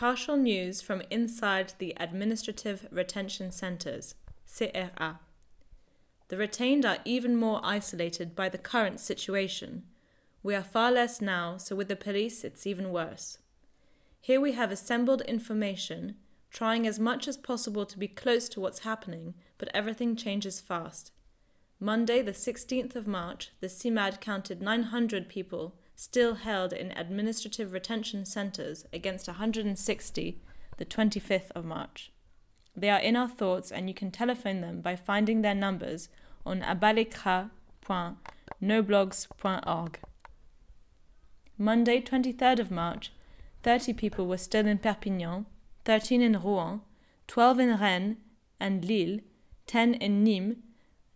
Partial news from inside the Administrative Retention Centres, CRA. The retained are even more isolated by the current situation. We are far less now, so with the police it's even worse. Here we have assembled information, trying as much as possible to be close to what's happening, but everything changes fast. Monday, the 16th of March, the Cimade counted 900 people still held in administrative retention centres against 160 the 25th of March. They are in our thoughts and you can telephone them by finding their numbers on abaslescra.noblogs.org. Monday, 23rd of March, 30 people were still in Perpignan, 13 in Rouen, 12 in Rennes and Lille, 10 in Nîmes,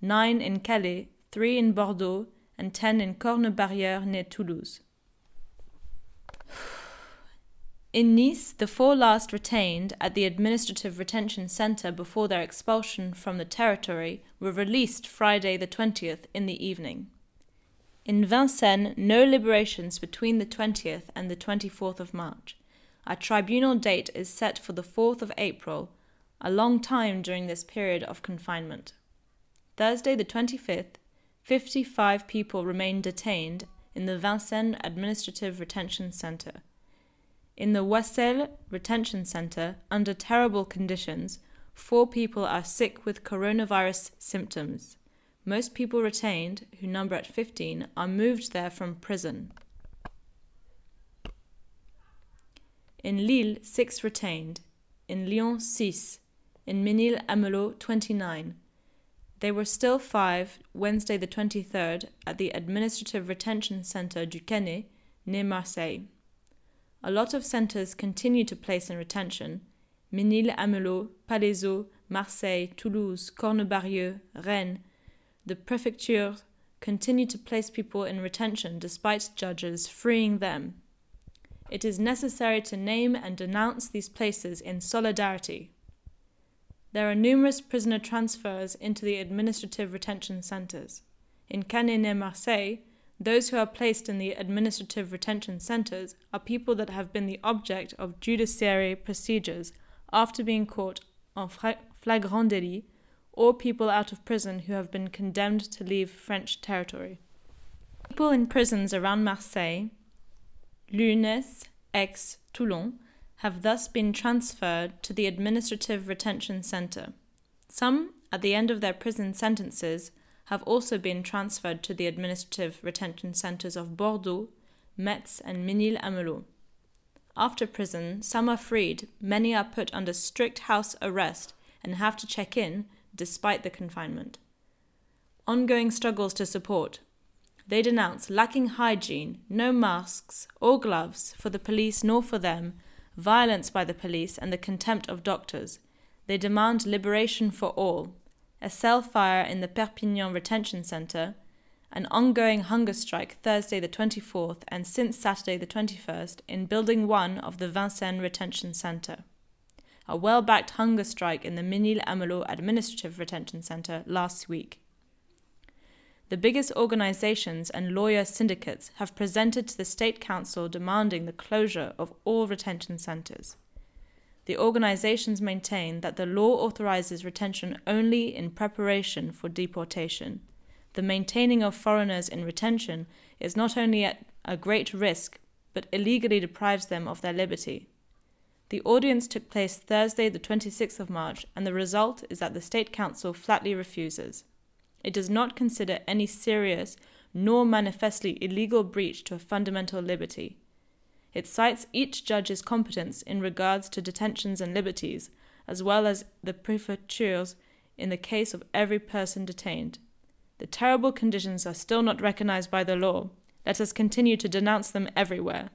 9 in Calais, 3 in Bordeaux, and 10 in Cornebarrieu near Toulouse. In Nice, the four last retained at the Administrative Retention Centre before their expulsion from the territory were released Friday the 20th in the evening. In Vincennes, no liberations between the 20th and the 24th of March. A tribunal date is set for the 4th of April, a long time during this period of confinement. Thursday the 25th, 55 people remain detained in the Vincennes Administrative Retention Centre. In the Oissel Retention Center, under terrible conditions, four people are sick with coronavirus symptoms. Most people retained, who number at 15, are moved there from prison. In Lille, six retained. In Lyon, six. In Mesnil-Amelot, 29. They were still five Wednesday the 23rd at the Administrative Retention Center du Canet, near Marseille. A lot of centres continue to place in retention Mesnil-Amelot, Palaiseau, Marseille, Toulouse, Cornebarrieu, Rennes. The prefectures continue to place people in retention despite judges freeing them. It is necessary to name and denounce these places in solidarity. There are numerous prisoner transfers into the administrative retention centres. In Canet near Marseille, those who are placed in the administrative retention centres are people that have been the object of judiciary procedures after being caught en flagrant délit, or people out of prison who have been condemned to leave French territory. People in prisons around Marseille, Luynes, Aix, Toulon, have thus been transferred to the administrative retention centre. Some, at the end of their prison sentences, have also been transferred to the administrative retention centres of Bordeaux, Metz, and Mesnil-Amelot. After prison, some are freed, many are put under strict house arrest and have to check in despite the confinement. Ongoing struggles to support. They denounce lacking hygiene, no masks or gloves for the police nor for them, violence by the police, and the contempt of doctors. They demand liberation for all, a cell fire in the Perpignan Retention Centre, an ongoing hunger strike Thursday the 24th and since Saturday the 21st in Building 1 of the Vincennes Retention Centre, a well backed hunger strike in the Mesnil-Amelot Administrative Retention Centre last week. The biggest organizations and lawyer syndicates have presented to the State Council demanding the closure of all retention centres the organizations maintain that the law authorizes retention only in preparation for deportation. The maintaining of foreigners in retention is not only at a great risk, but illegally deprives them of their liberty. The audience took place Thursday, the 26th of March, and the result is that the State Council flatly refuses. It does not consider any serious nor manifestly illegal breach to a fundamental liberty. It cites each judge's competence in regards to detentions and liberties, as well as the prefectures in the case of every person detained. The terrible conditions are still not recognized by the law. Let us continue to denounce them everywhere.